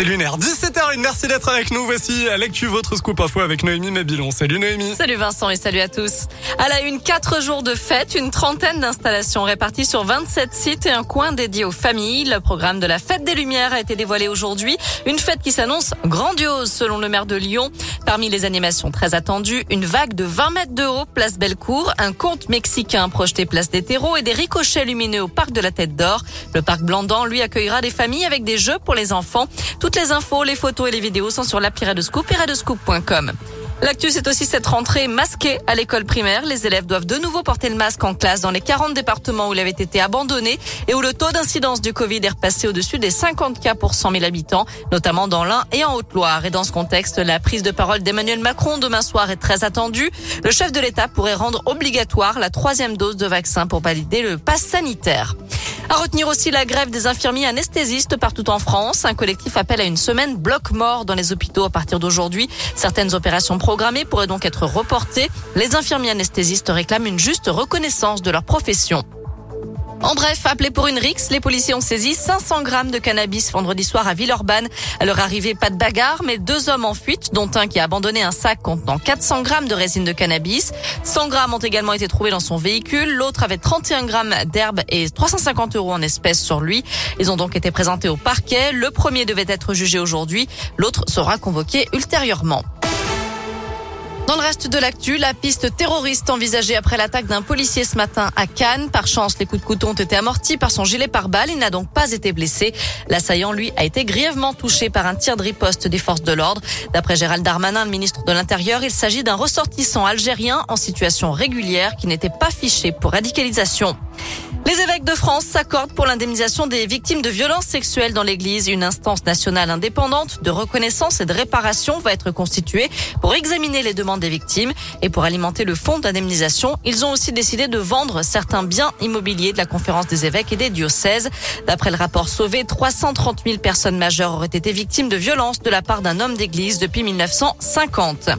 c'est lunaire. 17h01, merci d'être avec nous. Voici l'actu, votre scoop info avec Noémie Mabilon. Salut Noémie. Salut Vincent et salut à tous. À la une, 4 jours de fête, une trentaine d'installations réparties sur 27 sites et un coin dédié aux familles. Le programme de la Fête des Lumières a été dévoilé aujourd'hui. Une fête qui s'annonce grandiose selon le maire de Lyon. Parmi les animations très attendues, une vague de 20 mètres de haut, place Bellecour, un conte mexicain projeté place des terreaux et des ricochets lumineux au parc de la Tête d'Or. Le parc Blandan, lui, accueillera des familles avec des jeux pour les enfants. Toutes les infos, les photos et les vidéos sont sur l'appli Radescoop et. L'actu, c'est aussi cette rentrée masquée à l'école primaire. Les élèves doivent de nouveau porter le masque en classe dans les 40 départements où il avait été abandonné et où le taux d'incidence du Covid est repassé au-dessus des 50 cas pour 100 000 habitants, notamment dans l'Ain et en Haute-Loire. Et dans ce contexte, la prise de parole d'Emmanuel Macron demain soir est très attendue. Le chef de l'État pourrait rendre obligatoire la troisième dose de vaccin pour valider le pass sanitaire. À retenir aussi la grève des infirmiers anesthésistes partout en France. Un collectif appelle à une semaine bloc-mort dans les hôpitaux à partir d'aujourd'hui. Certaines opérations programmées pourraient donc être reportées. Les infirmiers anesthésistes réclament une juste reconnaissance de leur profession. En bref, appelés pour une rixe, les policiers ont saisi 500 grammes de cannabis vendredi soir à Villeurbanne. À leur arrivée, pas de bagarre, mais deux hommes en fuite, dont un qui a abandonné un sac contenant 400 grammes de résine de cannabis. 100 grammes ont également été trouvés dans son véhicule. L'autre avait 31 grammes d'herbe et 350 euros en espèces sur lui. Ils ont donc été présentés au parquet. Le premier devait être jugé aujourd'hui. L'autre sera convoqué ultérieurement. Dans le reste de l'actu, la piste terroriste envisagée après l'attaque d'un policier ce matin à Cannes. Par chance, les coups de couteau ont été amortis par son gilet pare-balles. Il n'a donc pas été blessé. L'assaillant, lui, a été grièvement touché par un tir de riposte des forces de l'ordre. D'après Gérald Darmanin, le ministre de l'Intérieur, il s'agit d'un ressortissant algérien en situation régulière qui n'était pas fiché pour radicalisation. Les évêques de France s'accordent pour l'indemnisation des victimes de violences sexuelles dans l'Église. Une instance nationale indépendante de reconnaissance et de réparation va être constituée pour examiner les demandes des victimes et pour alimenter le fonds d'indemnisation. Ils ont aussi décidé de vendre certains biens immobiliers de la conférence des évêques et des diocèses. D'après le rapport Sauvé, 330 000 personnes majeures auraient été victimes de violences de la part d'un homme d'église depuis 1950.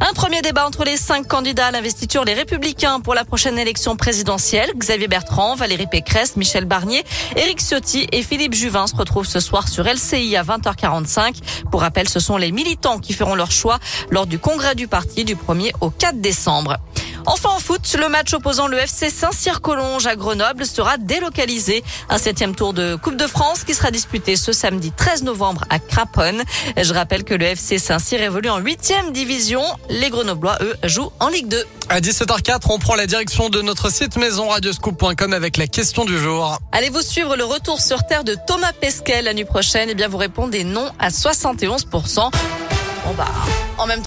Un premier débat entre les cinq candidats à l'investiture Les Républicains pour la prochaine élection présidentielle. Xavier Bertrand, Valérie Pécresse, Michel Barnier, Éric Ciotti et Philippe Juvin se retrouvent ce soir sur LCI à 20h45. Pour rappel, ce sont les militants qui feront leur choix lors du congrès du parti du 1er au 4 décembre. Enfin en foot, le match opposant le FC Saint-Cyr-Collonges à Grenoble sera délocalisé. Un septième tour de Coupe de France qui sera disputé ce samedi 13 novembre à Craponne. Je rappelle que le FC Saint-Cyr évolue en huitième division. Les Grenoblois, eux, jouent en Ligue 2. À 17h04, on prend la direction de notre site maison radioscoop.com avec la question du jour. Allez-vous suivre le retour sur Terre de Thomas Pesquet la nuit prochaine? Eh bien, vous répondez non à 71%. Bon bah, en même